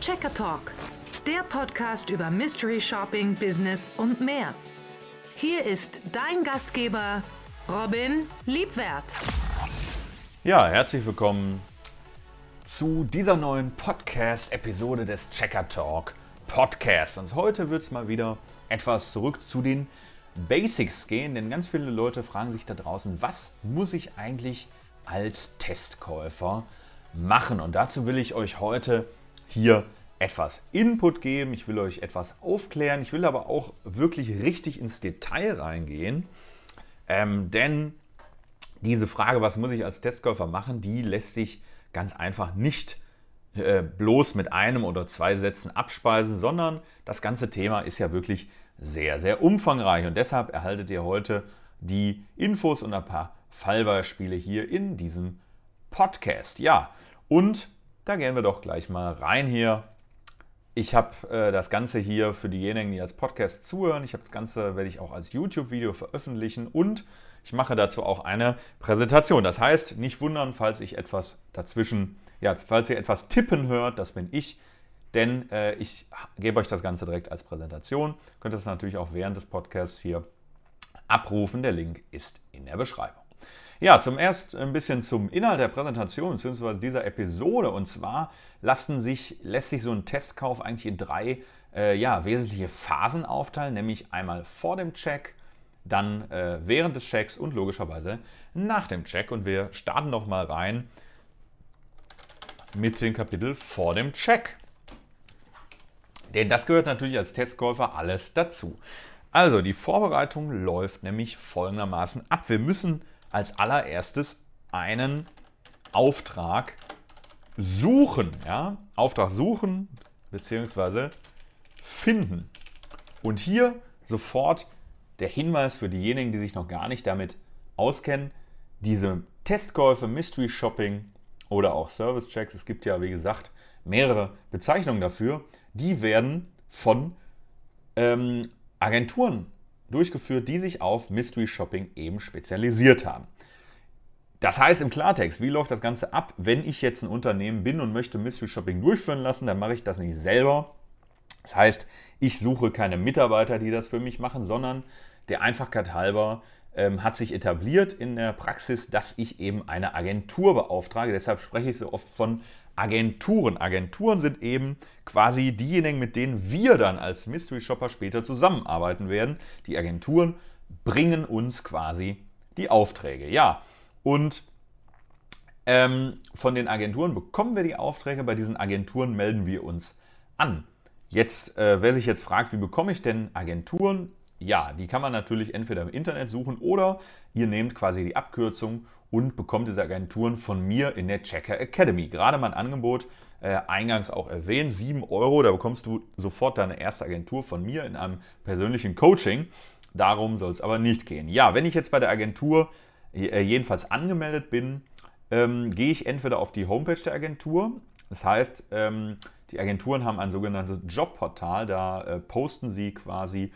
Checker Talk, der Podcast über Mystery Shopping, Business und mehr. Hier ist dein Gastgeber Robin Liebwert. Ja, herzlich willkommen zu dieser neuen Podcast-Episode des Checker Talk Podcasts. Und heute wird es mal wieder etwas zurück zu den Basics gehen, denn ganz viele Leute fragen sich da draußen, was muss ich eigentlich als Testkäufer machen? Und dazu will ich euch heute hier etwas Input geben, ich will euch etwas aufklären, ich will aber auch wirklich richtig ins Detail reingehen, ähm, denn diese Frage, was muss ich als Testkäufer machen, die lässt sich ganz einfach nicht äh, bloß mit einem oder zwei Sätzen abspeisen, sondern das ganze Thema ist ja wirklich sehr, sehr umfangreich. Und deshalb erhaltet ihr heute die Infos und ein paar Fallbeispiele hier in diesem Podcast. Ja, und da gehen wir doch gleich mal rein hier. Ich habe äh, das Ganze hier für diejenigen, die als Podcast zuhören. Ich habe das Ganze, werde ich auch als YouTube-Video veröffentlichen und ich mache dazu auch eine Präsentation. Das heißt, nicht wundern, falls ich etwas dazwischen, ja, falls ihr etwas tippen hört, das bin ich denn äh, ich gebe euch das Ganze direkt als Präsentation. Könnt das natürlich auch während des Podcasts hier abrufen. Der Link ist in der Beschreibung. Ja, zum erst ein bisschen zum Inhalt der Präsentation bzw. dieser Episode. Und zwar lassen sich, lässt sich so ein Testkauf eigentlich in drei äh, ja, wesentliche Phasen aufteilen, nämlich einmal vor dem Check, dann äh, während des Checks und logischerweise nach dem Check. Und wir starten noch mal rein mit dem Kapitel vor dem Check. Denn das gehört natürlich als Testkäufer alles dazu. Also die Vorbereitung läuft nämlich folgendermaßen ab. Wir müssen als allererstes einen Auftrag suchen. Ja? Auftrag suchen bzw. finden. Und hier sofort der Hinweis für diejenigen, die sich noch gar nicht damit auskennen. Diese Testkäufe, Mystery Shopping oder auch Service Checks, es gibt ja wie gesagt mehrere Bezeichnungen dafür, die werden von ähm, Agenturen durchgeführt, die sich auf Mystery Shopping eben spezialisiert haben. Das heißt im Klartext, wie läuft das Ganze ab? Wenn ich jetzt ein Unternehmen bin und möchte Mystery Shopping durchführen lassen, dann mache ich das nicht selber. Das heißt, ich suche keine Mitarbeiter, die das für mich machen, sondern der Einfachkeit halber ähm, hat sich etabliert in der Praxis, dass ich eben eine Agentur beauftrage. Deshalb spreche ich so oft von Agenturen. Agenturen sind eben quasi diejenigen, mit denen wir dann als Mystery Shopper später zusammenarbeiten werden. Die Agenturen bringen uns quasi die Aufträge. Ja, und ähm, von den Agenturen bekommen wir die Aufträge. Bei diesen Agenturen melden wir uns an. Jetzt, äh, wer sich jetzt fragt, wie bekomme ich denn Agenturen? Ja, die kann man natürlich entweder im Internet suchen oder ihr nehmt quasi die Abkürzung und bekommt diese Agenturen von mir in der Checker Academy. Gerade mein Angebot, äh, eingangs auch erwähnt, 7 Euro, da bekommst du sofort deine erste Agentur von mir in einem persönlichen Coaching. Darum soll es aber nicht gehen. Ja, wenn ich jetzt bei der Agentur äh, jedenfalls angemeldet bin, ähm, gehe ich entweder auf die Homepage der Agentur. Das heißt, ähm, die Agenturen haben ein sogenanntes Jobportal, da äh, posten sie quasi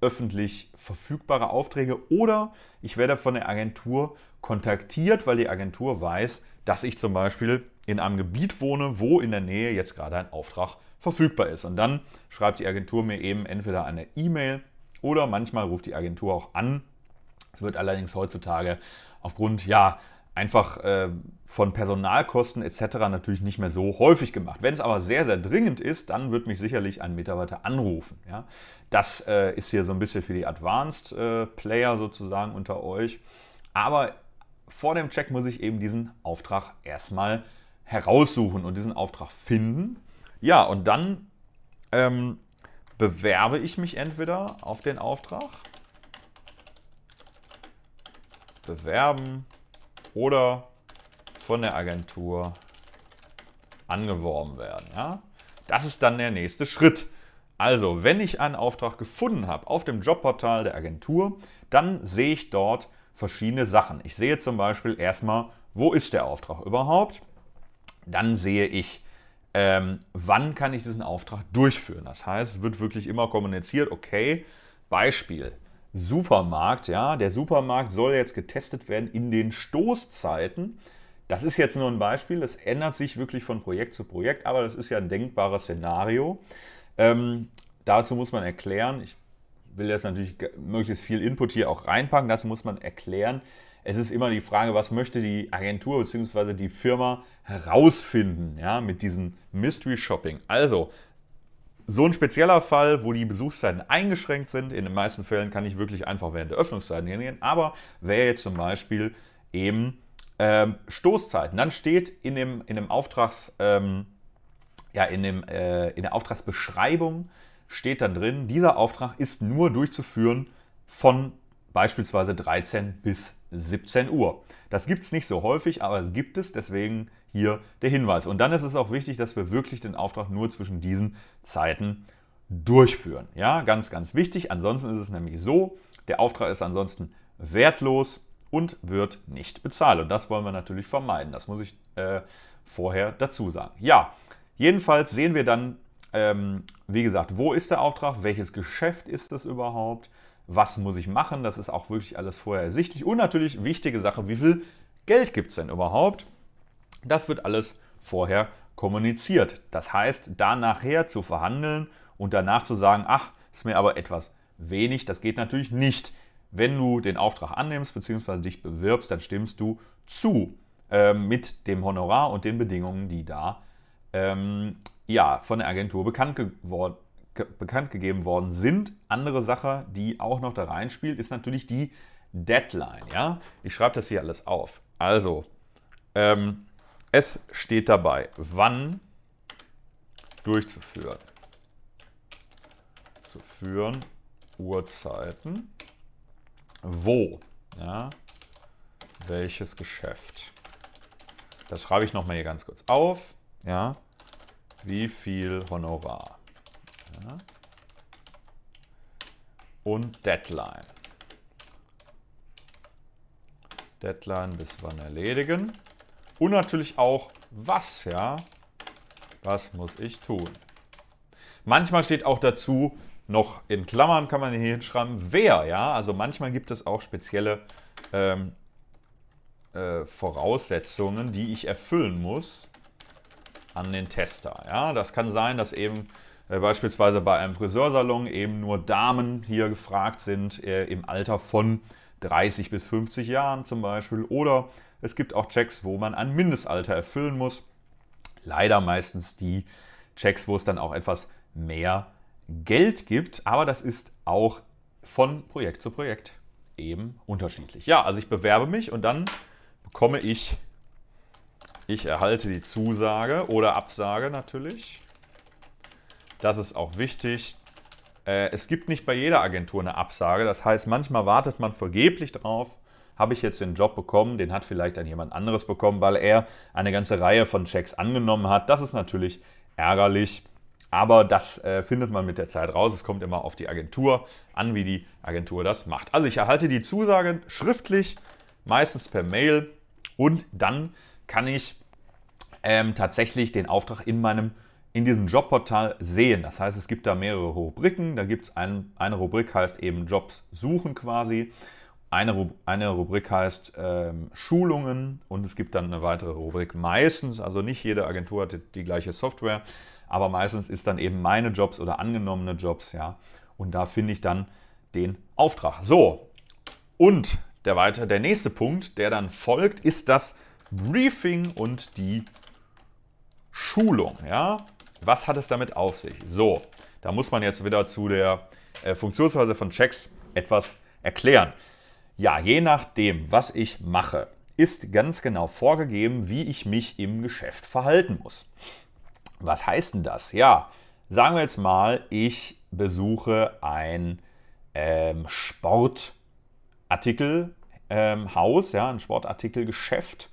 öffentlich verfügbare Aufträge oder ich werde von der Agentur kontaktiert, weil die Agentur weiß, dass ich zum Beispiel in einem Gebiet wohne, wo in der Nähe jetzt gerade ein Auftrag verfügbar ist. Und dann schreibt die Agentur mir eben entweder eine E-Mail oder manchmal ruft die Agentur auch an. Es wird allerdings heutzutage aufgrund ja einfach äh, von Personalkosten etc. natürlich nicht mehr so häufig gemacht. Wenn es aber sehr, sehr dringend ist, dann wird mich sicherlich ein Mitarbeiter anrufen. Ja? Das äh, ist hier so ein bisschen für die Advanced äh, Player sozusagen unter euch. Aber vor dem Check muss ich eben diesen Auftrag erstmal heraussuchen und diesen Auftrag finden. Ja, und dann ähm, bewerbe ich mich entweder auf den Auftrag. Bewerben oder von der Agentur angeworben werden. Ja? Das ist dann der nächste Schritt. Also, wenn ich einen Auftrag gefunden habe auf dem Jobportal der Agentur, dann sehe ich dort verschiedene Sachen. Ich sehe zum Beispiel erstmal, wo ist der Auftrag überhaupt? Dann sehe ich, ähm, wann kann ich diesen Auftrag durchführen. Das heißt, es wird wirklich immer kommuniziert, okay, Beispiel, Supermarkt, ja, der Supermarkt soll jetzt getestet werden in den Stoßzeiten. Das ist jetzt nur ein Beispiel, das ändert sich wirklich von Projekt zu Projekt, aber das ist ja ein denkbares Szenario. Ähm, dazu muss man erklären, ich will jetzt natürlich möglichst viel Input hier auch reinpacken, dazu muss man erklären, es ist immer die Frage, was möchte die Agentur bzw. die Firma herausfinden ja, mit diesem Mystery Shopping. Also, so ein spezieller Fall, wo die Besuchszeiten eingeschränkt sind. In den meisten Fällen kann ich wirklich einfach während der Öffnungszeiten hingehen. Aber wäre jetzt zum Beispiel eben ähm, Stoßzeiten. Dann steht in dem, in dem Auftrags, ähm, ja, in, dem, äh, in der Auftragsbeschreibung steht dann drin, dieser Auftrag ist nur durchzuführen von beispielsweise 13 bis 17 Uhr. Das gibt es nicht so häufig, aber es gibt es, deswegen hier der Hinweis. Und dann ist es auch wichtig, dass wir wirklich den Auftrag nur zwischen diesen Zeiten durchführen. Ja, ganz, ganz wichtig. Ansonsten ist es nämlich so, der Auftrag ist ansonsten wertlos und wird nicht bezahlt. Und das wollen wir natürlich vermeiden. Das muss ich äh, vorher dazu sagen. Ja, jedenfalls sehen wir dann, ähm, wie gesagt, wo ist der Auftrag, welches Geschäft ist das überhaupt, was muss ich machen, das ist auch wirklich alles vorher ersichtlich. Und natürlich wichtige Sache, wie viel Geld gibt es denn überhaupt? Das wird alles vorher kommuniziert. Das heißt, da nachher zu verhandeln und danach zu sagen, ach, ist mir aber etwas wenig, das geht natürlich nicht. Wenn du den Auftrag annimmst bzw. dich bewirbst, dann stimmst du zu äh, mit dem Honorar und den Bedingungen, die da ähm, ja, von der Agentur bekannt, ge bekannt gegeben worden sind. Andere Sache, die auch noch da reinspielt, ist natürlich die Deadline. Ja? Ich schreibe das hier alles auf. Also, ähm, es steht dabei, wann durchzuführen. Zu führen, Uhrzeiten wo, ja, welches Geschäft. Das schreibe ich nochmal hier ganz kurz auf. Ja, wie viel Honorar. Ja. Und Deadline. Deadline bis wann erledigen. Und natürlich auch was, ja. Was muss ich tun? Manchmal steht auch dazu, noch in Klammern kann man hier hinschreiben, wer, ja. Also manchmal gibt es auch spezielle ähm, äh, Voraussetzungen, die ich erfüllen muss an den Tester. Ja, das kann sein, dass eben äh, beispielsweise bei einem Friseursalon eben nur Damen hier gefragt sind äh, im Alter von 30 bis 50 Jahren zum Beispiel. Oder es gibt auch Checks, wo man ein Mindestalter erfüllen muss. Leider meistens die Checks, wo es dann auch etwas mehr Geld gibt, aber das ist auch von Projekt zu Projekt eben unterschiedlich. Ja, also ich bewerbe mich und dann bekomme ich, ich erhalte die Zusage oder Absage natürlich. Das ist auch wichtig. Äh, es gibt nicht bei jeder Agentur eine Absage. Das heißt, manchmal wartet man vergeblich drauf. Habe ich jetzt den Job bekommen, den hat vielleicht dann jemand anderes bekommen, weil er eine ganze Reihe von Checks angenommen hat. Das ist natürlich ärgerlich. Aber das äh, findet man mit der Zeit raus. Es kommt immer auf die Agentur an, wie die Agentur das macht. Also ich erhalte die Zusage schriftlich, meistens per Mail und dann kann ich ähm, tatsächlich den Auftrag in meinem in diesem Jobportal sehen. Das heißt, es gibt da mehrere Rubriken. Da gibt es ein, eine Rubrik, heißt eben Jobs suchen quasi. Eine, eine Rubrik heißt ähm, Schulungen und es gibt dann eine weitere Rubrik meistens, also nicht jede Agentur hat die gleiche Software, aber meistens ist dann eben meine Jobs oder angenommene Jobs, ja. Und da finde ich dann den Auftrag. So, und der, weiter, der nächste Punkt, der dann folgt, ist das Briefing und die Schulung. Ja? Was hat es damit auf sich? So, da muss man jetzt wieder zu der äh, Funktionsweise von Checks etwas erklären. Ja, je nachdem, was ich mache, ist ganz genau vorgegeben, wie ich mich im Geschäft verhalten muss. Was heißt denn das? Ja, sagen wir jetzt mal, ich besuche ein ähm, Sportartikelhaus, ähm, ja, ein Sportartikelgeschäft.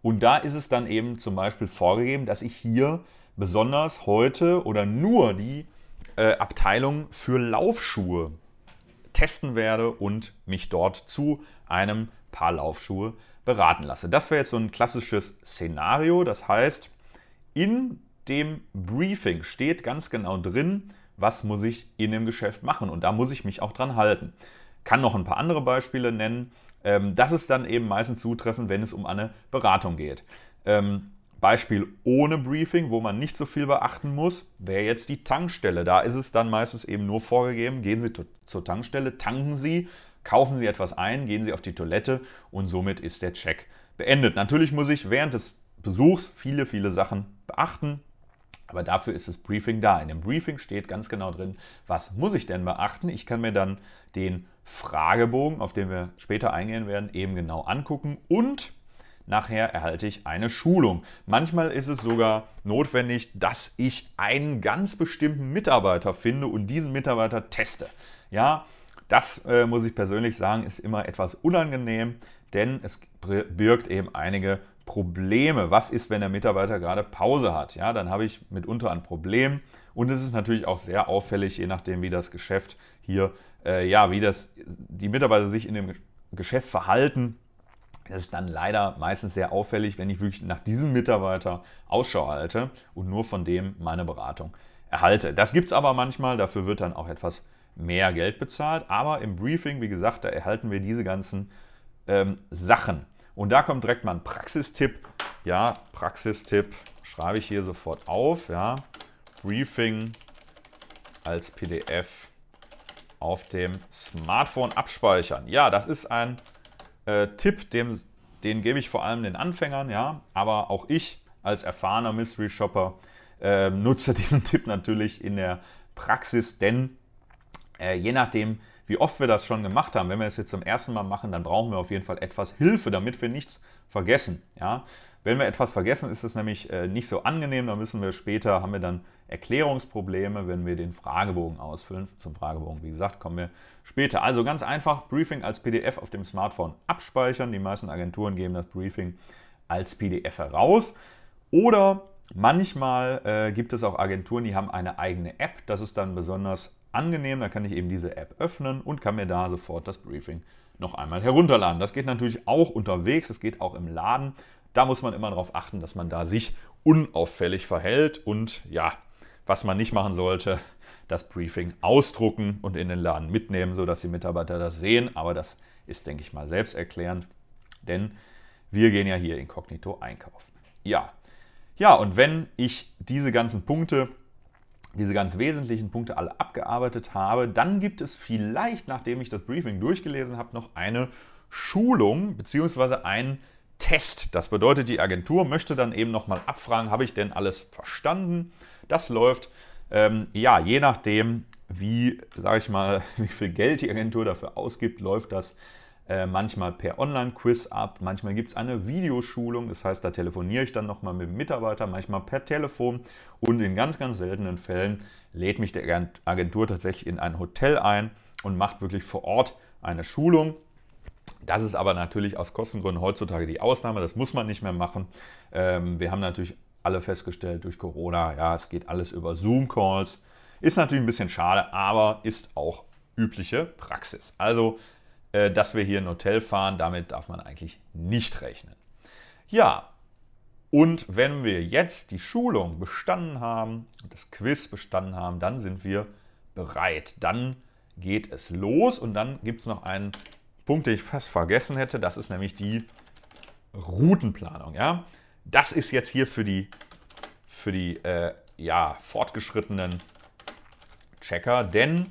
Und da ist es dann eben zum Beispiel vorgegeben, dass ich hier besonders heute oder nur die äh, Abteilung für Laufschuhe testen werde und mich dort zu einem Paar Laufschuhe beraten lasse. Das wäre jetzt so ein klassisches Szenario. Das heißt, in dem Briefing steht ganz genau drin, was muss ich in dem Geschäft machen und da muss ich mich auch dran halten. Kann noch ein paar andere Beispiele nennen. Ähm, das ist dann eben meistens zutreffend, wenn es um eine Beratung geht. Ähm, Beispiel ohne Briefing, wo man nicht so viel beachten muss, wäre jetzt die Tankstelle. Da ist es dann meistens eben nur vorgegeben, gehen Sie zur Tankstelle, tanken Sie, kaufen Sie etwas ein, gehen Sie auf die Toilette und somit ist der Check beendet. Natürlich muss ich während des Besuchs viele, viele Sachen beachten, aber dafür ist das Briefing da. In dem Briefing steht ganz genau drin, was muss ich denn beachten. Ich kann mir dann den Fragebogen, auf den wir später eingehen werden, eben genau angucken und Nachher erhalte ich eine Schulung. Manchmal ist es sogar notwendig, dass ich einen ganz bestimmten Mitarbeiter finde und diesen Mitarbeiter teste. Ja, das äh, muss ich persönlich sagen, ist immer etwas unangenehm, denn es birgt eben einige Probleme. Was ist, wenn der Mitarbeiter gerade Pause hat? Ja, dann habe ich mitunter ein Problem und es ist natürlich auch sehr auffällig, je nachdem, wie das Geschäft hier, äh, ja, wie das die Mitarbeiter sich in dem Geschäft verhalten das ist dann leider meistens sehr auffällig, wenn ich wirklich nach diesem Mitarbeiter Ausschau halte und nur von dem meine Beratung erhalte. Das gibt es aber manchmal, dafür wird dann auch etwas mehr Geld bezahlt. Aber im Briefing, wie gesagt, da erhalten wir diese ganzen ähm, Sachen. Und da kommt direkt mal ein Praxistipp. Ja, Praxistipp schreibe ich hier sofort auf. Ja, Briefing als PDF auf dem Smartphone abspeichern. Ja, das ist ein äh, Tipp, dem, den gebe ich vor allem den Anfängern, ja, aber auch ich als erfahrener Mystery Shopper äh, nutze diesen Tipp natürlich in der Praxis, denn äh, je nachdem, wie oft wir das schon gemacht haben, wenn wir es jetzt zum ersten Mal machen, dann brauchen wir auf jeden Fall etwas Hilfe, damit wir nichts vergessen. Ja? Wenn wir etwas vergessen, ist es nämlich äh, nicht so angenehm. Da müssen wir später, haben wir dann Erklärungsprobleme, wenn wir den Fragebogen ausfüllen. Zum Fragebogen, wie gesagt, kommen wir später. Also ganz einfach, Briefing als PDF auf dem Smartphone abspeichern. Die meisten Agenturen geben das Briefing als PDF heraus. Oder manchmal äh, gibt es auch Agenturen, die haben eine eigene App. Das ist dann besonders angenehm. Da kann ich eben diese App öffnen und kann mir da sofort das Briefing noch einmal herunterladen. Das geht natürlich auch unterwegs, das geht auch im Laden. Da muss man immer darauf achten, dass man da sich unauffällig verhält und ja, was man nicht machen sollte, das Briefing ausdrucken und in den Laden mitnehmen, sodass die Mitarbeiter das sehen. Aber das ist, denke ich mal, selbsterklärend, denn wir gehen ja hier inkognito einkaufen. Ja, ja, und wenn ich diese ganzen Punkte, diese ganz wesentlichen Punkte alle abgearbeitet habe, dann gibt es vielleicht, nachdem ich das Briefing durchgelesen habe, noch eine Schulung bzw. ein Test. Das bedeutet, die Agentur möchte dann eben nochmal abfragen, habe ich denn alles verstanden? Das läuft ähm, ja je nachdem, wie, sage ich mal, wie viel Geld die Agentur dafür ausgibt, läuft das äh, manchmal per Online-Quiz ab. Manchmal gibt es eine Videoschulung, das heißt, da telefoniere ich dann nochmal mit dem Mitarbeiter, manchmal per Telefon und in ganz, ganz seltenen Fällen lädt mich der Agentur tatsächlich in ein Hotel ein und macht wirklich vor Ort eine Schulung. Das ist aber natürlich aus Kostengründen heutzutage die Ausnahme. Das muss man nicht mehr machen. Ähm, wir haben natürlich alle festgestellt durch Corona, ja, es geht alles über Zoom-Calls. Ist natürlich ein bisschen schade, aber ist auch übliche Praxis. Also, äh, dass wir hier ein Hotel fahren, damit darf man eigentlich nicht rechnen. Ja, und wenn wir jetzt die Schulung bestanden haben das Quiz bestanden haben, dann sind wir bereit. Dann geht es los und dann gibt es noch einen Punkt, den ich fast vergessen hätte. Das ist nämlich die Routenplanung. Ja? Das ist jetzt hier für die, für die äh, ja, fortgeschrittenen Checker, denn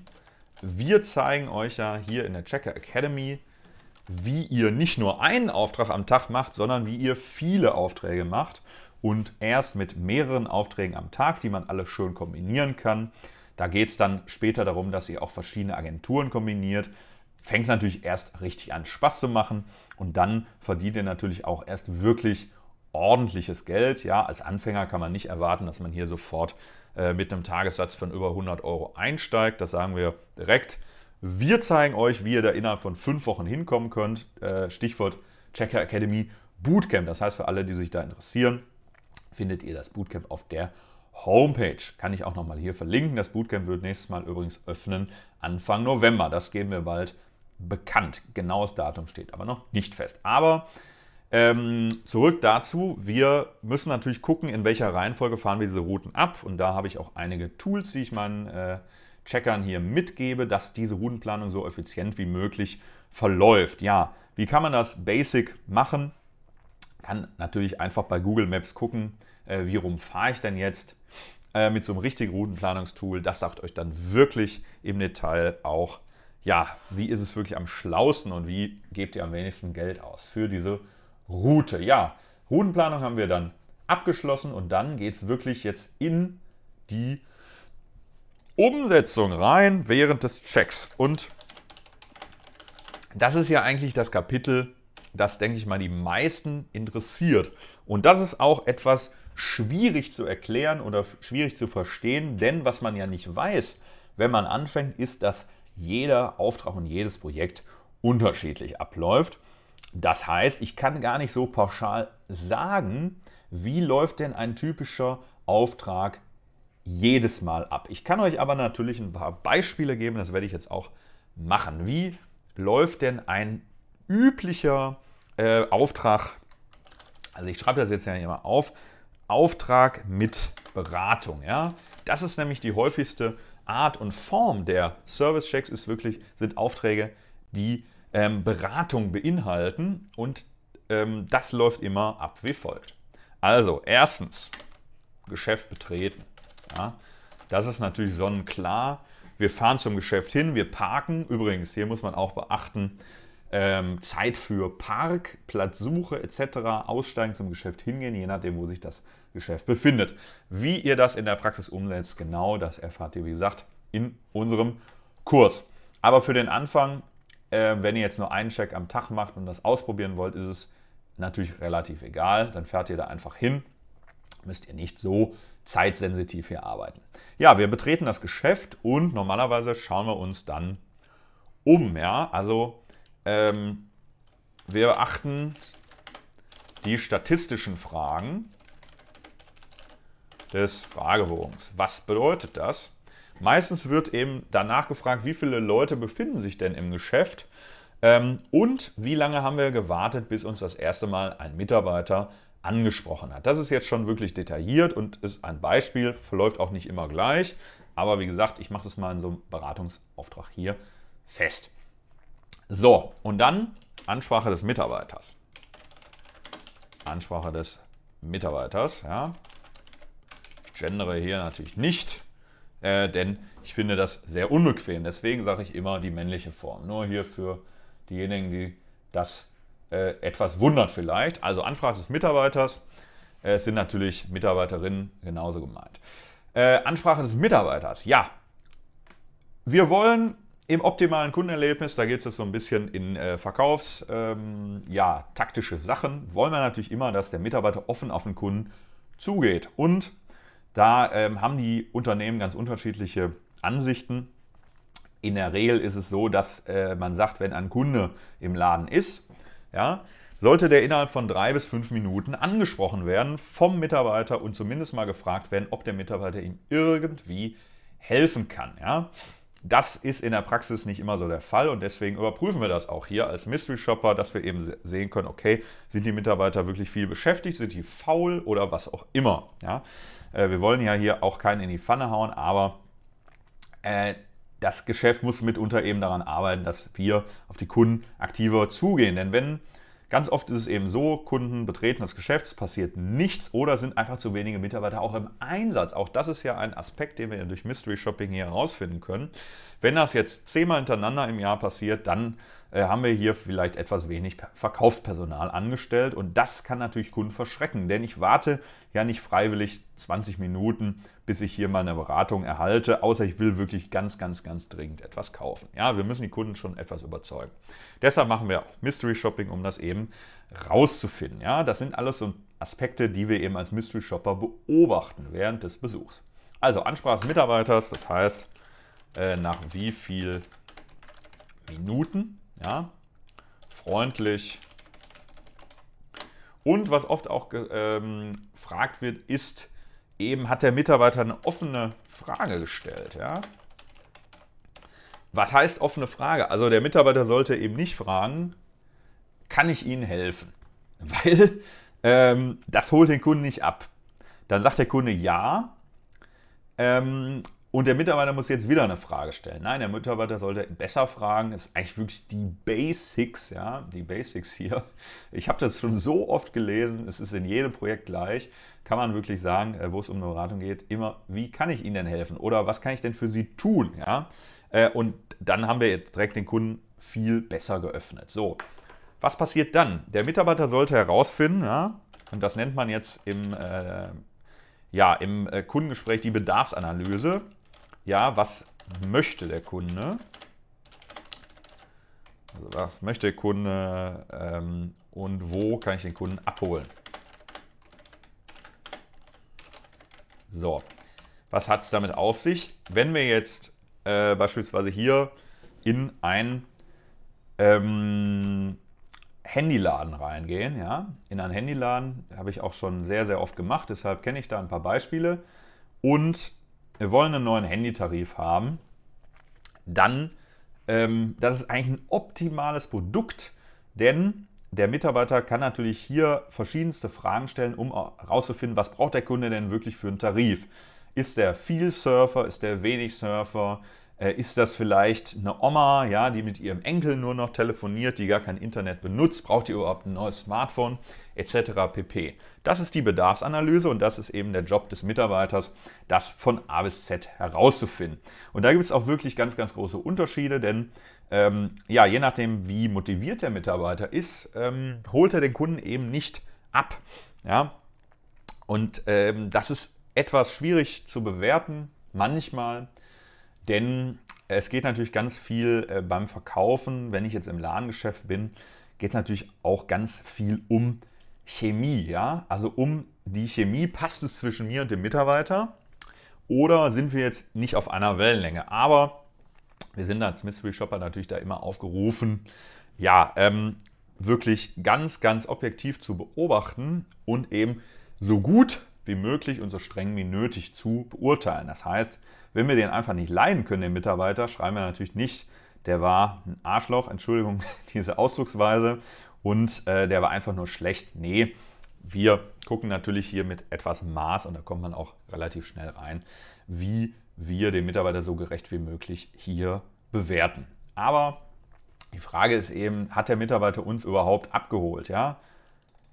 wir zeigen euch ja hier in der Checker Academy, wie ihr nicht nur einen Auftrag am Tag macht, sondern wie ihr viele Aufträge macht. Und erst mit mehreren Aufträgen am Tag, die man alle schön kombinieren kann. Da geht es dann später darum, dass ihr auch verschiedene Agenturen kombiniert, fängt natürlich erst richtig an Spaß zu machen. Und dann verdient ihr natürlich auch erst wirklich ordentliches Geld. Ja, als Anfänger kann man nicht erwarten, dass man hier sofort äh, mit einem Tagessatz von über 100 Euro einsteigt. Das sagen wir direkt. Wir zeigen euch, wie ihr da innerhalb von fünf Wochen hinkommen könnt. Äh, Stichwort Checker Academy Bootcamp. Das heißt, für alle, die sich da interessieren, findet ihr das Bootcamp auf der Homepage. Kann ich auch nochmal hier verlinken. Das Bootcamp wird nächstes Mal übrigens öffnen Anfang November. Das geben wir bald bekannt. Genaues Datum steht aber noch nicht fest. Aber ähm, zurück dazu, wir müssen natürlich gucken, in welcher Reihenfolge fahren wir diese Routen ab. Und da habe ich auch einige Tools, die ich meinen äh, Checkern hier mitgebe, dass diese Routenplanung so effizient wie möglich verläuft. Ja, Wie kann man das basic machen? Kann natürlich einfach bei Google Maps gucken, äh, wie rum fahre ich denn jetzt äh, mit so einem richtigen Routenplanungstool. Das sagt euch dann wirklich im Detail auch, ja, wie ist es wirklich am schlausten und wie gebt ihr am wenigsten Geld aus für diese Route. Ja, Routenplanung haben wir dann abgeschlossen und dann geht es wirklich jetzt in die Umsetzung rein während des Checks. Und das ist ja eigentlich das Kapitel, das, denke ich mal, die meisten interessiert. Und das ist auch etwas schwierig zu erklären oder schwierig zu verstehen, denn was man ja nicht weiß, wenn man anfängt, ist, dass jeder Auftrag und jedes Projekt unterschiedlich abläuft. Das heißt, ich kann gar nicht so pauschal sagen, wie läuft denn ein typischer Auftrag jedes Mal ab. Ich kann euch aber natürlich ein paar Beispiele geben, das werde ich jetzt auch machen. Wie läuft denn ein üblicher äh, Auftrag, also ich schreibe das jetzt ja immer auf, Auftrag mit Beratung. Ja? Das ist nämlich die häufigste Art und Form der Service-Checks, ist wirklich, sind Aufträge, die ähm, Beratung beinhalten und ähm, das läuft immer ab wie folgt. Also, erstens, Geschäft betreten. Ja, das ist natürlich sonnenklar. Wir fahren zum Geschäft hin, wir parken. Übrigens, hier muss man auch beachten, ähm, Zeit für Park, Platzsuche etc., Aussteigen zum Geschäft hingehen, je nachdem, wo sich das Geschäft befindet. Wie ihr das in der Praxis umsetzt, genau das erfahrt ihr, wie gesagt, in unserem Kurs. Aber für den Anfang, äh, wenn ihr jetzt nur einen Check am Tag macht und das ausprobieren wollt, ist es natürlich relativ egal. Dann fährt ihr da einfach hin. Müsst ihr nicht so zeitsensitiv hier arbeiten. Ja, wir betreten das Geschäft und normalerweise schauen wir uns dann um. Ja, also ähm, wir beachten die statistischen Fragen des Fragebogens. Was bedeutet das? Meistens wird eben danach gefragt, wie viele Leute befinden sich denn im Geschäft ähm, und wie lange haben wir gewartet, bis uns das erste Mal ein Mitarbeiter angesprochen hat. Das ist jetzt schon wirklich detailliert und ist ein Beispiel, verläuft auch nicht immer gleich. Aber wie gesagt, ich mache das mal in so einem Beratungsauftrag hier fest. So, und dann Ansprache des Mitarbeiters. Ansprache des Mitarbeiters, ja. Gendere hier natürlich nicht, äh, denn ich finde das sehr unbequem. Deswegen sage ich immer die männliche Form. Nur hier für diejenigen, die das äh, etwas wundert vielleicht. Also Ansprache des Mitarbeiters äh, sind natürlich Mitarbeiterinnen genauso gemeint. Äh, Ansprache des Mitarbeiters, ja. Wir wollen im optimalen Kundenerlebnis, da geht es so ein bisschen in äh, Verkaufs, ähm, ja, taktische Sachen, wollen wir natürlich immer, dass der Mitarbeiter offen auf den Kunden zugeht. Und da ähm, haben die Unternehmen ganz unterschiedliche Ansichten. In der Regel ist es so, dass äh, man sagt, wenn ein Kunde im Laden ist, ja, sollte der innerhalb von drei bis fünf Minuten angesprochen werden vom Mitarbeiter und zumindest mal gefragt werden, ob der Mitarbeiter ihm irgendwie helfen kann. Ja. Das ist in der Praxis nicht immer so der Fall und deswegen überprüfen wir das auch hier als Mystery Shopper, dass wir eben sehen können, okay, sind die Mitarbeiter wirklich viel beschäftigt, sind die faul oder was auch immer. Ja. Äh, wir wollen ja hier auch keinen in die Pfanne hauen, aber äh, das Geschäft muss mitunter eben daran arbeiten, dass wir auf die Kunden aktiver zugehen. Denn wenn ganz oft ist es eben so, Kunden betreten das Geschäft, es passiert nichts oder sind einfach zu wenige Mitarbeiter auch im Einsatz. Auch das ist ja ein Aspekt, den wir durch Mystery Shopping hier herausfinden können. Wenn das jetzt zehnmal hintereinander im Jahr passiert, dann haben wir hier vielleicht etwas wenig Verkaufspersonal angestellt und das kann natürlich Kunden verschrecken, denn ich warte ja nicht freiwillig 20 Minuten, bis ich hier mal eine Beratung erhalte, außer ich will wirklich ganz, ganz, ganz dringend etwas kaufen. Ja, wir müssen die Kunden schon etwas überzeugen. Deshalb machen wir auch Mystery Shopping, um das eben rauszufinden. Ja, das sind alles so Aspekte, die wir eben als Mystery Shopper beobachten während des Besuchs. Also Ansprache des Mitarbeiters, das heißt, äh, nach wie viel Minuten ja? Freundlich. Und was oft auch ähm, gefragt wird, ist eben, hat der Mitarbeiter eine offene Frage gestellt? Ja? Was heißt offene Frage? Also der Mitarbeiter sollte eben nicht fragen, kann ich Ihnen helfen? Weil ähm, das holt den Kunden nicht ab. Dann sagt der Kunde ja. Ähm, und der Mitarbeiter muss jetzt wieder eine Frage stellen. Nein, der Mitarbeiter sollte besser fragen. Das ist eigentlich wirklich die Basics, ja, die Basics hier. Ich habe das schon so oft gelesen. Es ist in jedem Projekt gleich. Kann man wirklich sagen, äh, wo es um eine Beratung geht, immer, wie kann ich Ihnen denn helfen? Oder was kann ich denn für Sie tun? Ja, äh, und dann haben wir jetzt direkt den Kunden viel besser geöffnet. So, was passiert dann? Der Mitarbeiter sollte herausfinden, ja, und das nennt man jetzt im, äh, ja, im äh, Kundengespräch die Bedarfsanalyse ja, was möchte der Kunde? Also was möchte der Kunde ähm, und wo kann ich den Kunden abholen? So, was hat es damit auf sich? Wenn wir jetzt äh, beispielsweise hier in ein ähm, Handyladen reingehen, ja, in einen Handyladen habe ich auch schon sehr, sehr oft gemacht, deshalb kenne ich da ein paar Beispiele und wir wollen einen neuen Handytarif haben, dann, ähm, das ist eigentlich ein optimales Produkt, denn der Mitarbeiter kann natürlich hier verschiedenste Fragen stellen, um herauszufinden, was braucht der Kunde denn wirklich für einen Tarif. Ist der viel Surfer, ist der wenig Surfer, äh, ist das vielleicht eine Oma, ja, die mit ihrem Enkel nur noch telefoniert, die gar kein Internet benutzt? Braucht ihr überhaupt ein neues Smartphone? Etc. pp. Das ist die Bedarfsanalyse und das ist eben der Job des Mitarbeiters, das von A bis Z herauszufinden. Und da gibt es auch wirklich ganz, ganz große Unterschiede, denn ähm, ja, je nachdem, wie motiviert der Mitarbeiter ist, ähm, holt er den Kunden eben nicht ab. Ja? Und ähm, das ist etwas schwierig zu bewerten, manchmal. Denn es geht natürlich ganz viel äh, beim Verkaufen, wenn ich jetzt im Ladengeschäft bin, geht es natürlich auch ganz viel um Chemie, ja? Also um die Chemie, passt es zwischen mir und dem Mitarbeiter oder sind wir jetzt nicht auf einer Wellenlänge? Aber wir sind als Mystery Shopper natürlich da immer aufgerufen, ja, ähm, wirklich ganz, ganz objektiv zu beobachten und eben so gut wie möglich und so streng wie nötig zu beurteilen. Das heißt, wenn wir den einfach nicht leiden können, den Mitarbeiter, schreiben wir natürlich nicht, der war ein Arschloch, Entschuldigung, diese Ausdrucksweise, und äh, der war einfach nur schlecht. Nee, wir gucken natürlich hier mit etwas Maß und da kommt man auch relativ schnell rein, wie wir den Mitarbeiter so gerecht wie möglich hier bewerten. Aber die Frage ist eben, hat der Mitarbeiter uns überhaupt abgeholt? Ja?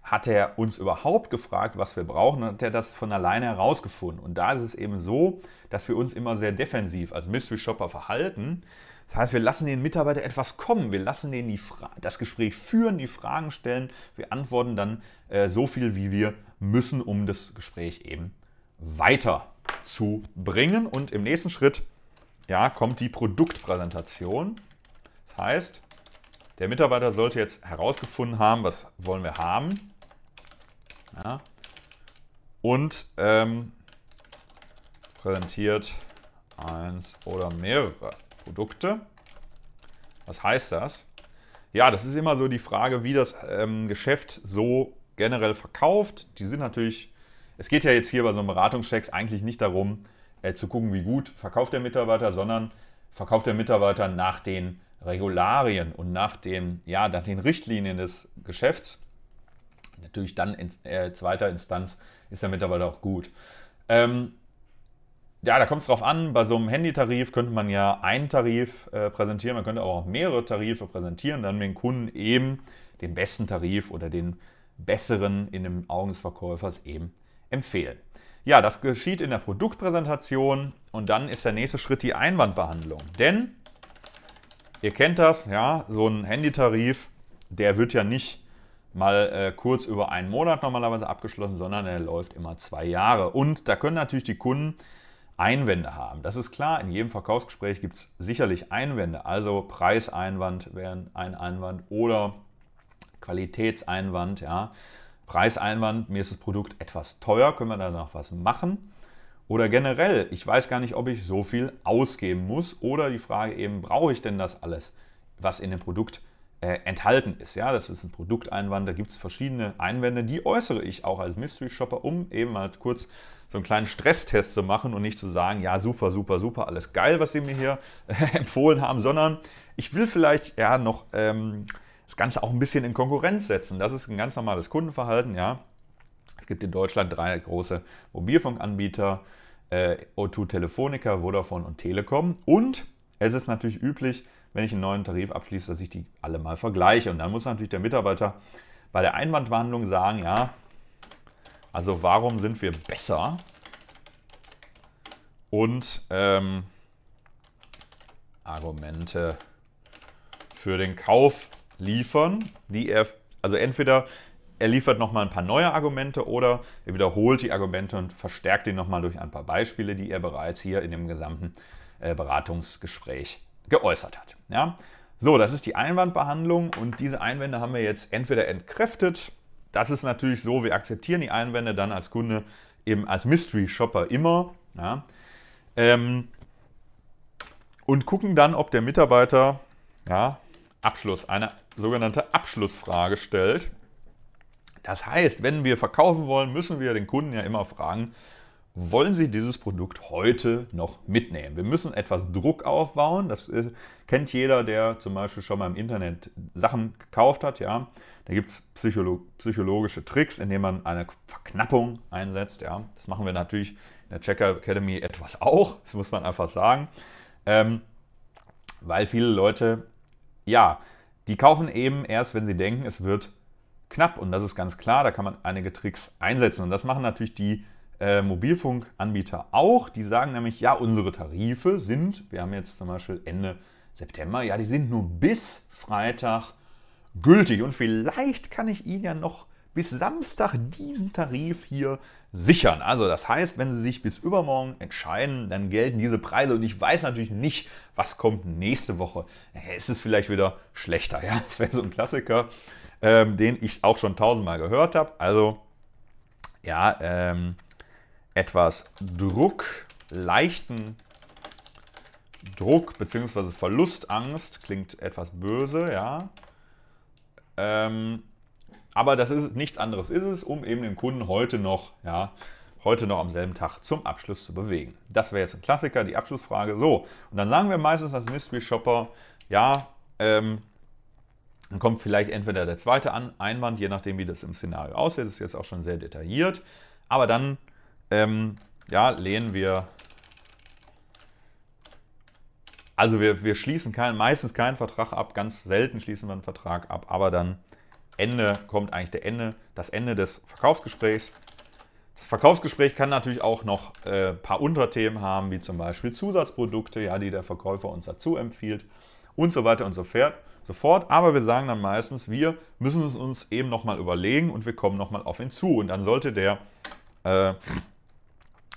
hat er uns überhaupt gefragt, was wir brauchen, und hat er das von alleine herausgefunden. Und da ist es eben so, dass wir uns immer sehr defensiv als Mystery Shopper verhalten. Das heißt, wir lassen den Mitarbeiter etwas kommen, wir lassen den die das Gespräch führen, die Fragen stellen, wir antworten dann äh, so viel, wie wir müssen, um das Gespräch eben weiter zu bringen. Und im nächsten Schritt ja, kommt die Produktpräsentation. Das heißt, der Mitarbeiter sollte jetzt herausgefunden haben, was wollen wir haben. Ja. Und ähm, präsentiert eins oder mehrere Produkte. Was heißt das? Ja, das ist immer so die Frage, wie das ähm, Geschäft so generell verkauft. Die sind natürlich, es geht ja jetzt hier bei so einem Beratungschecks eigentlich nicht darum, äh, zu gucken, wie gut verkauft der Mitarbeiter, sondern verkauft der Mitarbeiter nach den Regularien und nach, dem, ja, nach den Richtlinien des Geschäfts natürlich dann in äh, zweiter Instanz ist der Mitarbeiter auch gut. Ähm, ja, da kommt es drauf an. Bei so einem Handytarif könnte man ja einen Tarif äh, präsentieren, man könnte aber auch mehrere Tarife präsentieren, dann den Kunden eben den besten Tarif oder den besseren in den Augen des Verkäufers eben empfehlen. Ja, das geschieht in der Produktpräsentation und dann ist der nächste Schritt die Einwandbehandlung. Denn ihr kennt das, ja, so ein Handytarif, der wird ja nicht mal äh, kurz über einen Monat normalerweise abgeschlossen, sondern er läuft immer zwei Jahre. Und da können natürlich die Kunden Einwände haben. Das ist klar, in jedem Verkaufsgespräch gibt es sicherlich Einwände. Also Preiseinwand wäre ein Einwand oder Qualitätseinwand. Ja. Preiseinwand, mir ist das Produkt etwas teuer, können wir da noch was machen? Oder generell, ich weiß gar nicht, ob ich so viel ausgeben muss. Oder die Frage eben, brauche ich denn das alles, was in dem Produkt äh, enthalten ist. Ja, das ist ein Produkteinwand, da gibt es verschiedene Einwände, die äußere ich auch als Mystery Shopper, um eben mal kurz so einen kleinen Stresstest zu machen und nicht zu sagen, ja, super, super, super, alles geil, was Sie mir hier äh, empfohlen haben, sondern ich will vielleicht ja noch ähm, das Ganze auch ein bisschen in Konkurrenz setzen. Das ist ein ganz normales Kundenverhalten, ja. Es gibt in Deutschland drei große Mobilfunkanbieter. äh, O2 Telefonica, Vodafone und Telekom. Und es ist natürlich üblich, wenn ich einen neuen Tarif abschließe, dass ich die alle mal vergleiche. Und dann muss natürlich der Mitarbeiter bei der Einwandbehandlung sagen, ja, also warum sind wir besser? Und ähm, Argumente für den Kauf liefern, die er, also entweder er liefert nochmal ein paar neue Argumente oder er wiederholt die Argumente und verstärkt die nochmal durch ein paar Beispiele, die er bereits hier in dem gesamten äh, Beratungsgespräch geäußert hat. Ja? So, das ist die Einwandbehandlung und diese Einwände haben wir jetzt entweder entkräftet. Das ist natürlich so, wir akzeptieren die Einwände dann als Kunde eben als Mystery Shopper immer. Ja? Ähm, und gucken dann, ob der Mitarbeiter ja, Abschluss, eine sogenannte Abschlussfrage stellt. Das heißt, wenn wir verkaufen wollen, müssen wir den Kunden ja immer fragen, wollen Sie dieses Produkt heute noch mitnehmen? Wir müssen etwas Druck aufbauen. Das äh, kennt jeder, der zum Beispiel schon mal im Internet Sachen gekauft hat. Ja, da gibt es Psycholo psychologische Tricks, indem man eine Verknappung einsetzt. Ja, das machen wir natürlich in der Checker Academy etwas auch. Das muss man einfach sagen, ähm, weil viele Leute, ja, die kaufen eben erst, wenn sie denken, es wird knapp. Und das ist ganz klar. Da kann man einige Tricks einsetzen. Und das machen natürlich die äh, Mobilfunkanbieter auch. Die sagen nämlich, ja, unsere Tarife sind, wir haben jetzt zum Beispiel Ende September, ja, die sind nur bis Freitag gültig. Und vielleicht kann ich Ihnen ja noch bis Samstag diesen Tarif hier sichern. Also das heißt, wenn Sie sich bis übermorgen entscheiden, dann gelten diese Preise und ich weiß natürlich nicht, was kommt nächste Woche. Es ist vielleicht wieder schlechter. Ja, das wäre so ein Klassiker, ähm, den ich auch schon tausendmal gehört habe. Also ja, ähm, etwas Druck, leichten Druck bzw. Verlustangst, klingt etwas böse, ja. Ähm, aber das ist nichts anderes ist es, um eben den Kunden heute noch, ja, heute noch am selben Tag zum Abschluss zu bewegen. Das wäre jetzt ein Klassiker, die Abschlussfrage. So, und dann sagen wir meistens als Mystery Shopper, ja, ähm, dann kommt vielleicht entweder der zweite Einwand, je nachdem, wie das im Szenario aussieht. Das ist jetzt auch schon sehr detailliert. Aber dann ähm, ja, lehnen wir. Also wir, wir schließen kein, meistens keinen Vertrag ab, ganz selten schließen wir einen Vertrag ab, aber dann Ende kommt eigentlich der Ende, das Ende des Verkaufsgesprächs. Das Verkaufsgespräch kann natürlich auch noch ein äh, paar Unterthemen haben, wie zum Beispiel Zusatzprodukte, ja, die der Verkäufer uns dazu empfiehlt und so weiter und so fort. Aber wir sagen dann meistens, wir müssen es uns eben nochmal überlegen und wir kommen nochmal auf ihn zu. Und dann sollte der äh,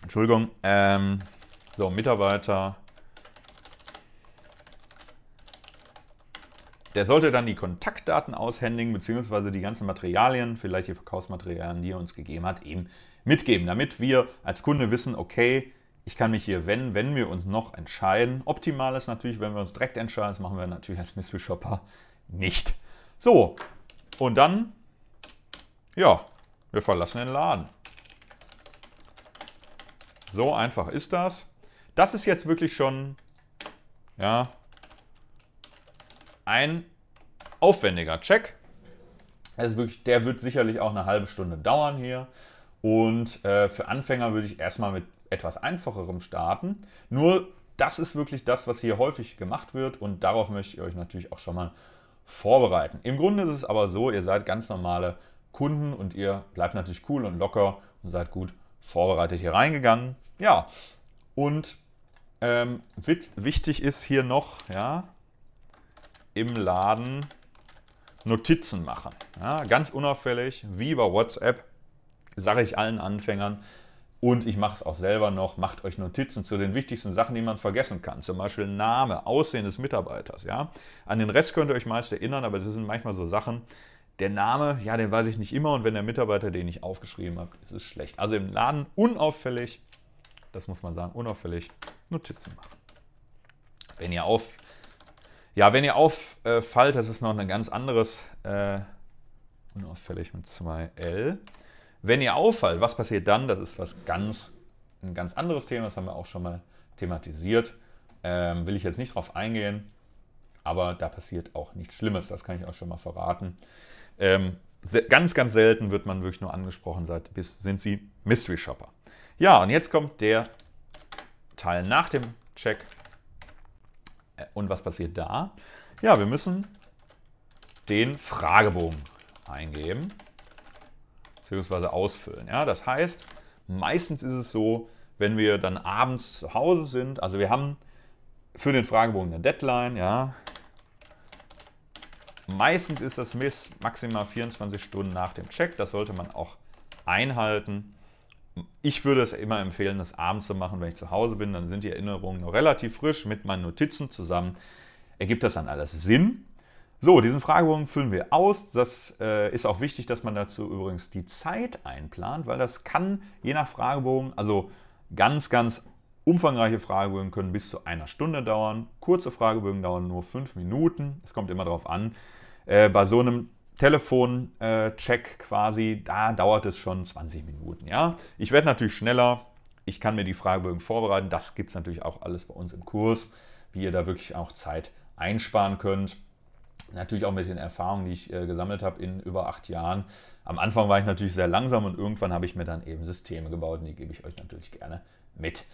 Entschuldigung, ähm, so, Mitarbeiter. Der sollte dann die Kontaktdaten aushändigen, beziehungsweise die ganzen Materialien, vielleicht die Verkaufsmaterialien, die er uns gegeben hat, ihm mitgeben, damit wir als Kunde wissen, okay, ich kann mich hier, wenn, wenn wir uns noch entscheiden. Optimal ist natürlich, wenn wir uns direkt entscheiden, das machen wir natürlich als Mystery Shopper nicht. So, und dann, ja, wir verlassen den Laden. So einfach ist das. Das ist jetzt wirklich schon ja, ein aufwendiger Check. Also wirklich, der wird sicherlich auch eine halbe Stunde dauern hier. Und äh, für Anfänger würde ich erstmal mit etwas einfacherem starten. Nur das ist wirklich das, was hier häufig gemacht wird und darauf möchte ich euch natürlich auch schon mal vorbereiten. Im Grunde ist es aber so, ihr seid ganz normale Kunden und ihr bleibt natürlich cool und locker und seid gut vorbereitet hier reingegangen. Ja, und ähm, wichtig ist hier noch, ja, im Laden Notizen machen. Ja, ganz unauffällig, wie bei WhatsApp, sage ich allen Anfängern. Und ich mache es auch selber noch, macht euch Notizen zu den wichtigsten Sachen, die man vergessen kann. Zum Beispiel Name, Aussehen des Mitarbeiters. Ja? An den Rest könnt ihr euch meist erinnern, aber es sind manchmal so Sachen, der Name, ja, den weiß ich nicht immer und wenn der Mitarbeiter den nicht aufgeschrieben hat, ist es schlecht. Also im Laden unauffällig das muss man sagen, unauffällig Notizen machen. Wenn ihr auf, ja, wenn ihr auffallt, das ist noch ein ganz anderes, äh, unauffällig mit 2L. Wenn ihr auffallt, was passiert dann? Das ist was ganz, ein ganz anderes Thema, das haben wir auch schon mal thematisiert. Ähm, will ich jetzt nicht drauf eingehen, aber da passiert auch nichts Schlimmes, das kann ich auch schon mal verraten. Ähm, ganz, ganz selten wird man wirklich nur angesprochen, seit bis sind sie Mystery Shopper. Ja, und jetzt kommt der Teil nach dem Check. Äh, und was passiert da? Ja, wir müssen den Fragebogen eingeben bzw. ausfüllen. Ja, das heißt, meistens ist es so, wenn wir dann abends zu Hause sind, also wir haben für den Fragebogen eine Deadline, ja. Meistens ist das Miss maximal 24 Stunden nach dem Check, das sollte man auch einhalten. Ich würde es immer empfehlen, das abends zu machen, wenn ich zu Hause bin, dann sind die Erinnerungen noch relativ frisch mit meinen Notizen zusammen. Ergibt das dann alles Sinn? So, diesen Fragebogen füllen wir aus. Das äh, ist auch wichtig, dass man dazu übrigens die Zeit einplant, weil das kann je nach Fragebogen, also ganz, ganz umfangreiche Fragebögen können bis zu einer Stunde dauern. Kurze Fragebögen dauern nur fünf Minuten. Es kommt immer darauf an. Äh, bei so einem Telefoncheck äh, quasi, da dauert es schon 20 Minuten. Ja? Ich werde natürlich schneller. Ich kann mir die Fragebögen vorbereiten. Das gibt es natürlich auch alles bei uns im Kurs, wie ihr da wirklich auch Zeit einsparen könnt. Natürlich auch ein bisschen Erfahrung, die ich äh, gesammelt habe in über acht Jahren. Am Anfang war ich natürlich sehr langsam und irgendwann habe ich mir dann eben Systeme gebaut und die gebe ich euch natürlich gerne mit.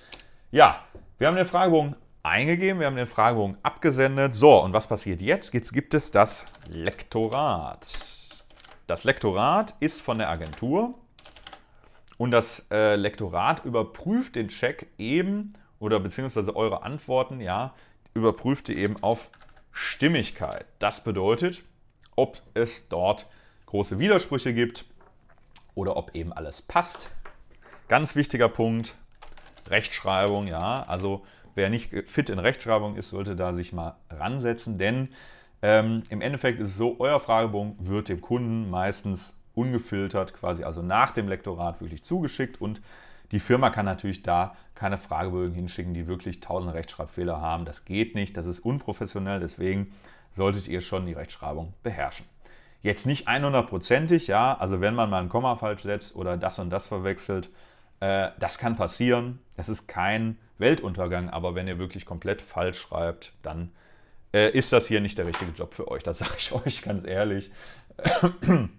Ja, wir haben den Fragebogen eingegeben, wir haben den Fragebogen abgesendet. So, und was passiert jetzt? Jetzt gibt es das Lektorat. Das Lektorat ist von der Agentur und das äh, Lektorat überprüft den Check eben oder beziehungsweise eure Antworten, ja, überprüft ihr eben auf Stimmigkeit. Das bedeutet, ob es dort große Widersprüche gibt oder ob eben alles passt. Ganz wichtiger Punkt, Rechtschreibung, ja, also wer nicht fit in Rechtschreibung ist, sollte da sich mal ransetzen, denn ähm, im Endeffekt ist es so, euer Fragebogen wird dem Kunden meistens ungefiltert, quasi also nach dem Lektorat wirklich zugeschickt und die Firma kann natürlich da keine Fragebögen hinschicken, die wirklich tausend Rechtschreibfehler haben. Das geht nicht, das ist unprofessionell, deswegen solltet ihr schon die Rechtschreibung beherrschen. Jetzt nicht 100%ig, ja, also wenn man mal ein Komma falsch setzt oder das und das verwechselt, äh, das kann passieren. Das ist kein Weltuntergang, aber wenn ihr wirklich komplett falsch schreibt, dann äh, ist das hier nicht der richtige Job für euch. Das sage ich euch ganz ehrlich.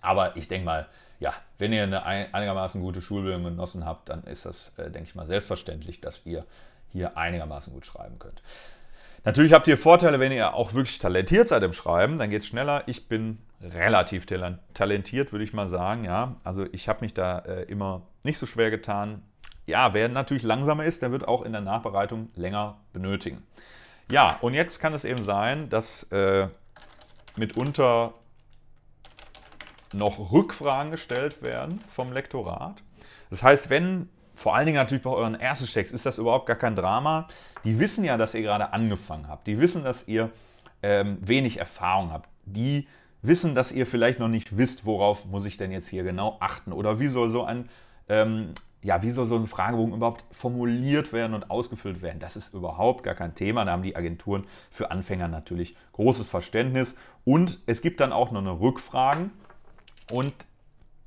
aber ich denke mal, ja, wenn ihr eine einigermaßen gute Schulbildung genossen habt, dann ist das, äh, denke ich mal, selbstverständlich, dass ihr hier einigermaßen gut schreiben könnt. Natürlich habt ihr Vorteile, wenn ihr auch wirklich talentiert seid im Schreiben, dann geht es schneller. Ich bin relativ talentiert, würde ich mal sagen. Ja, also ich habe mich da äh, immer nicht so schwer getan. Ja, wer natürlich langsamer ist, der wird auch in der Nachbereitung länger benötigen. Ja, und jetzt kann es eben sein, dass äh, mitunter noch Rückfragen gestellt werden vom Lektorat. Das heißt, wenn, vor allen Dingen natürlich bei euren ersten Checks, ist das überhaupt gar kein Drama. Die wissen ja, dass ihr gerade angefangen habt. Die wissen, dass ihr ähm, wenig Erfahrung habt. Die wissen, dass ihr vielleicht noch nicht wisst, worauf muss ich denn jetzt hier genau achten oder wie soll so ein ähm, ja, wie soll so ein Fragebogen überhaupt formuliert werden und ausgefüllt werden? Das ist überhaupt gar kein Thema. Da haben die Agenturen für Anfänger natürlich großes Verständnis. Und es gibt dann auch noch eine Rückfragen. Und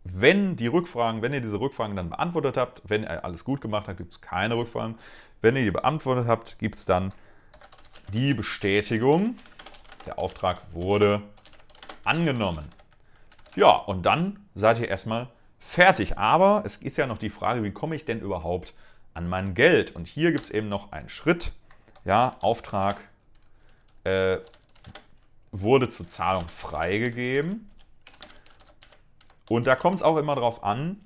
wenn die Rückfragen, wenn ihr diese Rückfragen dann beantwortet habt, wenn ihr alles gut gemacht habt, gibt es keine Rückfragen. Wenn ihr die beantwortet habt, gibt es dann die Bestätigung, der Auftrag wurde angenommen. Ja, und dann seid ihr erstmal fertig. Aber es ist ja noch die Frage, wie komme ich denn überhaupt an mein Geld? Und hier gibt es eben noch einen Schritt. Ja, Auftrag äh, wurde zur Zahlung freigegeben. Und da kommt es auch immer darauf an,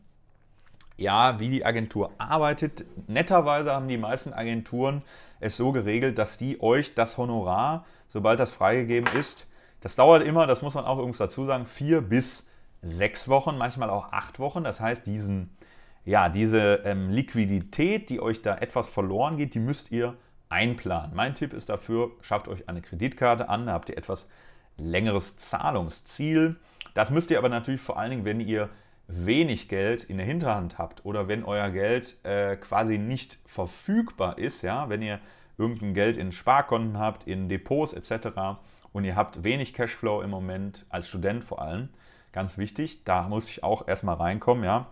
ja, wie die Agentur arbeitet. Netterweise haben die meisten Agenturen es so geregelt, dass die euch das Honorar, sobald das freigegeben ist, das dauert immer, das muss man auch übrigens dazu sagen, vier bis sechs Wochen, manchmal auch acht Wochen. Das heißt, diesen, ja, diese ähm, Liquidität, die euch da etwas verloren geht, die müsst ihr einplanen. Mein Tipp ist dafür, schafft euch eine Kreditkarte an, da habt ihr etwas längeres Zahlungsziel. Das müsst ihr aber natürlich vor allen Dingen, wenn ihr wenig Geld in der Hinterhand habt oder wenn euer Geld äh, quasi nicht verfügbar ist, ja, wenn ihr irgendein Geld in Sparkonten habt, in Depots etc. und ihr habt wenig Cashflow im Moment, als Student vor allem, ganz wichtig, da muss ich auch erstmal reinkommen, ja.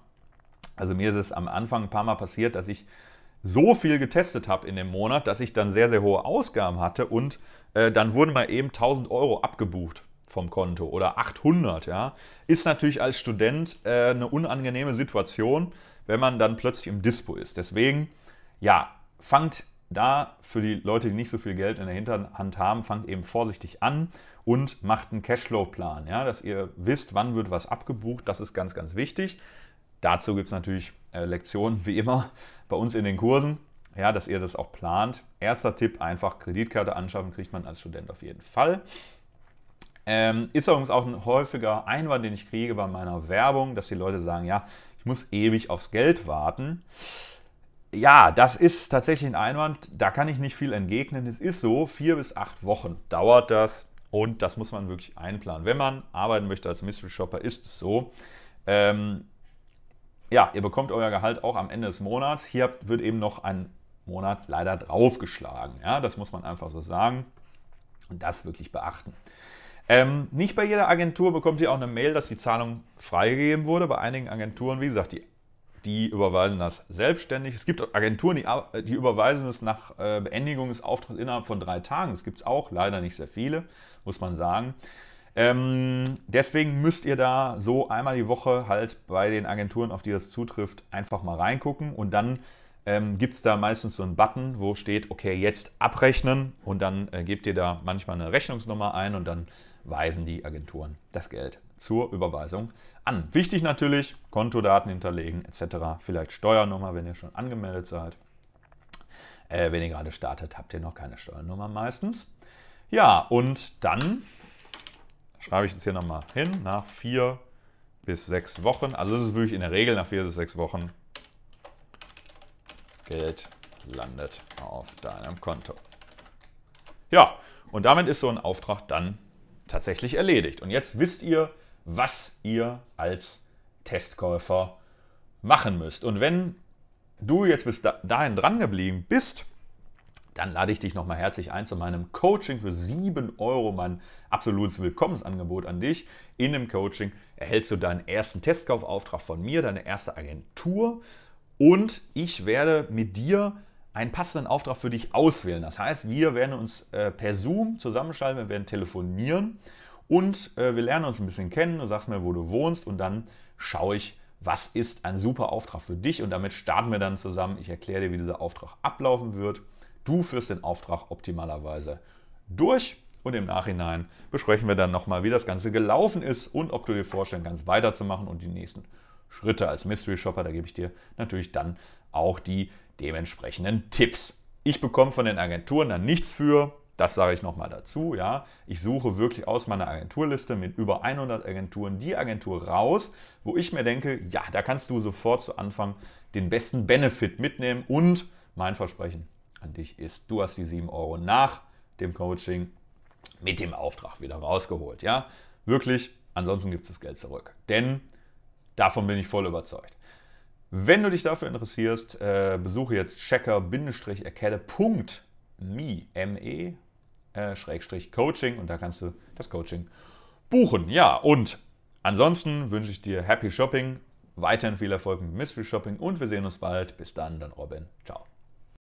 Also mir ist es am Anfang ein paar Mal passiert, dass ich so viel getestet habe in dem Monat, dass ich dann sehr, sehr hohe Ausgaben hatte und äh, dann wurden mal eben 1000 Euro abgebucht vom Konto oder 800, ja. Ist natürlich als Student äh, eine unangenehme Situation, wenn man dann plötzlich im Dispo ist. Deswegen, ja, fangt da für die Leute, die nicht so viel Geld in der Hinterhand haben, fangt eben vorsichtig an und macht einen Cashflow-Plan, ja, dass ihr wisst, wann wird was abgebucht. Das ist ganz, ganz wichtig. Dazu gibt es natürlich äh, Lektionen, wie immer, bei uns in den Kursen, ja, dass ihr das auch plant. Erster Tipp, einfach Kreditkarte anschaffen, kriegt man als Student auf jeden Fall. Ähm, ist übrigens auch ein häufiger Einwand, den ich kriege bei meiner Werbung, dass die Leute sagen, ja, ich muss ewig aufs Geld warten. Ja, das ist tatsächlich ein Einwand, da kann ich nicht viel entgegnen. Es ist so, vier bis acht Wochen dauert das und das muss man wirklich einplanen. Wenn man arbeiten möchte als Mystery Shopper, ist es so. Ähm, ja, ihr bekommt euer Gehalt auch am Ende des Monats. Hier wird eben noch ein Monat leider draufgeschlagen. Ja, das muss man einfach so sagen und das wirklich beachten. Ähm, nicht bei jeder Agentur bekommt ihr auch eine Mail, dass die Zahlung freigegeben wurde. Bei einigen Agenturen, wie gesagt, die, die überweisen das selbstständig. Es gibt Agenturen, die, die überweisen es nach äh, Beendigung des Auftrags innerhalb von drei Tagen. Das gibt es auch, leider nicht sehr viele, muss man sagen. Ähm, deswegen müsst ihr da so einmal die Woche halt bei den Agenturen, auf die das zutrifft, einfach mal reingucken und dann ähm, gibt es da meistens so einen Button, wo steht, okay, jetzt abrechnen und dann äh, gebt ihr da manchmal eine Rechnungsnummer ein und dann weisen die Agenturen das Geld zur Überweisung an. Wichtig natürlich, Kontodaten hinterlegen etc. Vielleicht Steuernummer, wenn ihr schon angemeldet seid. Äh, wenn ihr gerade startet, habt ihr noch keine Steuernummer meistens. Ja, und dann schreibe ich jetzt hier nochmal hin, nach vier bis sechs Wochen, also das ist wirklich in der Regel nach vier bis sechs Wochen, Geld landet auf deinem Konto. Ja, und damit ist so ein Auftrag dann tatsächlich erledigt. Und jetzt wisst ihr, was ihr als Testkäufer machen müsst. Und wenn du jetzt bis dahin dran geblieben bist, dann lade ich dich nochmal herzlich ein zu meinem Coaching für 7 Euro, mein absolutes Willkommensangebot an dich. In dem Coaching erhältst du deinen ersten Testkaufauftrag von mir, deine erste Agentur und ich werde mit dir einen passenden Auftrag für dich auswählen. Das heißt, wir werden uns äh, per Zoom zusammenschalten, wir werden telefonieren und äh, wir lernen uns ein bisschen kennen. Du sagst mir, wo du wohnst und dann schaue ich, was ist ein super Auftrag für dich und damit starten wir dann zusammen. Ich erkläre dir, wie dieser Auftrag ablaufen wird. Du führst den Auftrag optimalerweise durch und im Nachhinein besprechen wir dann nochmal, wie das Ganze gelaufen ist und ob du dir vorstellen kannst, weiterzumachen und die nächsten Schritte als Mystery Shopper. Da gebe ich dir natürlich dann auch die dementsprechenden Tipps. Ich bekomme von den Agenturen dann nichts für, das sage ich nochmal dazu, ja. Ich suche wirklich aus meiner Agenturliste mit über 100 Agenturen die Agentur raus, wo ich mir denke, ja, da kannst du sofort zu Anfang den besten Benefit mitnehmen und mein Versprechen an dich ist, du hast die 7 Euro nach dem Coaching mit dem Auftrag wieder rausgeholt, ja. Wirklich, ansonsten gibt es das Geld zurück. Denn davon bin ich voll überzeugt. Wenn du dich dafür interessierst, äh, besuche jetzt checker-academy, M-E, äh, Schrägstrich Coaching und da kannst du das Coaching buchen. Ja, und ansonsten wünsche ich dir Happy Shopping, weiterhin viel Erfolg mit Mystery Shopping und wir sehen uns bald. Bis dann, dann Robin. Ciao.